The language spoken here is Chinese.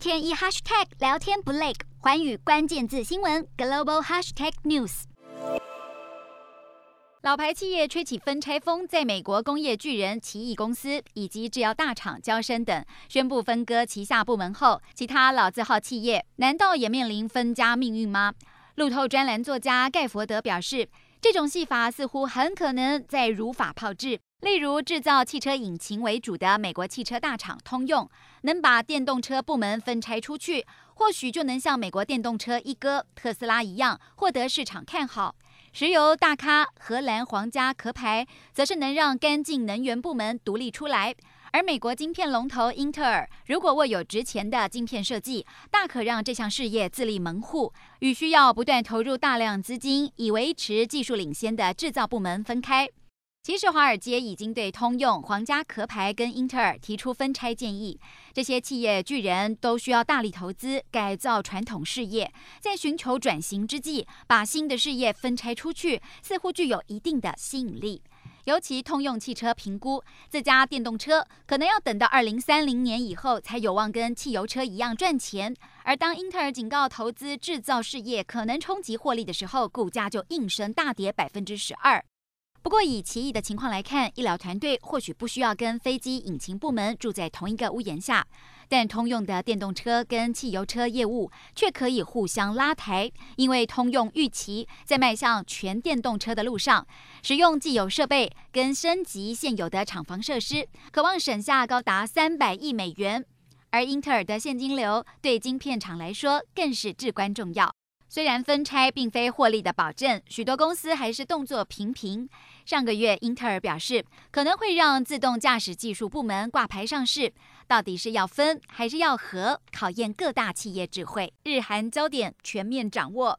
天一 hashtag 聊天不累，寰宇关键字新闻 global hashtag news。老牌企业吹起分拆风，在美国工业巨人奇异公司以及制药大厂娇生等宣布分割旗下部门后，其他老字号企业难道也面临分家命运吗？路透专栏作家盖佛德表示，这种戏法似乎很可能在如法炮制。例如，制造汽车引擎为主的美国汽车大厂通用，能把电动车部门分拆出去，或许就能像美国电动车一哥特斯拉一样，获得市场看好。石油大咖荷兰皇家壳牌，则是能让干净能源部门独立出来；而美国晶片龙头英特尔，如果握有值钱的晶片设计，大可让这项事业自立门户，与需要不断投入大量资金以维持技术领先的制造部门分开。其实，华尔街已经对通用、皇家壳牌跟英特尔提出分拆建议。这些企业巨人都需要大力投资改造传统事业，在寻求转型之际，把新的事业分拆出去，似乎具有一定的吸引力。尤其通用汽车评估，自家电动车可能要等到二零三零年以后才有望跟汽油车一样赚钱。而当英特尔警告投资制造事业可能冲击获利的时候，股价就应声大跌百分之十二。不过，以奇异的情况来看，医疗团队或许不需要跟飞机引擎部门住在同一个屋檐下，但通用的电动车跟汽油车业务却可以互相拉抬，因为通用预期在迈向全电动车的路上，使用既有设备跟升级现有的厂房设施，渴望省下高达三百亿美元。而英特尔的现金流对晶片厂来说更是至关重要。虽然分拆并非获利的保证，许多公司还是动作频频。上个月，英特尔表示可能会让自动驾驶技术部门挂牌上市，到底是要分还是要合，考验各大企业智慧。日韩焦点全面掌握，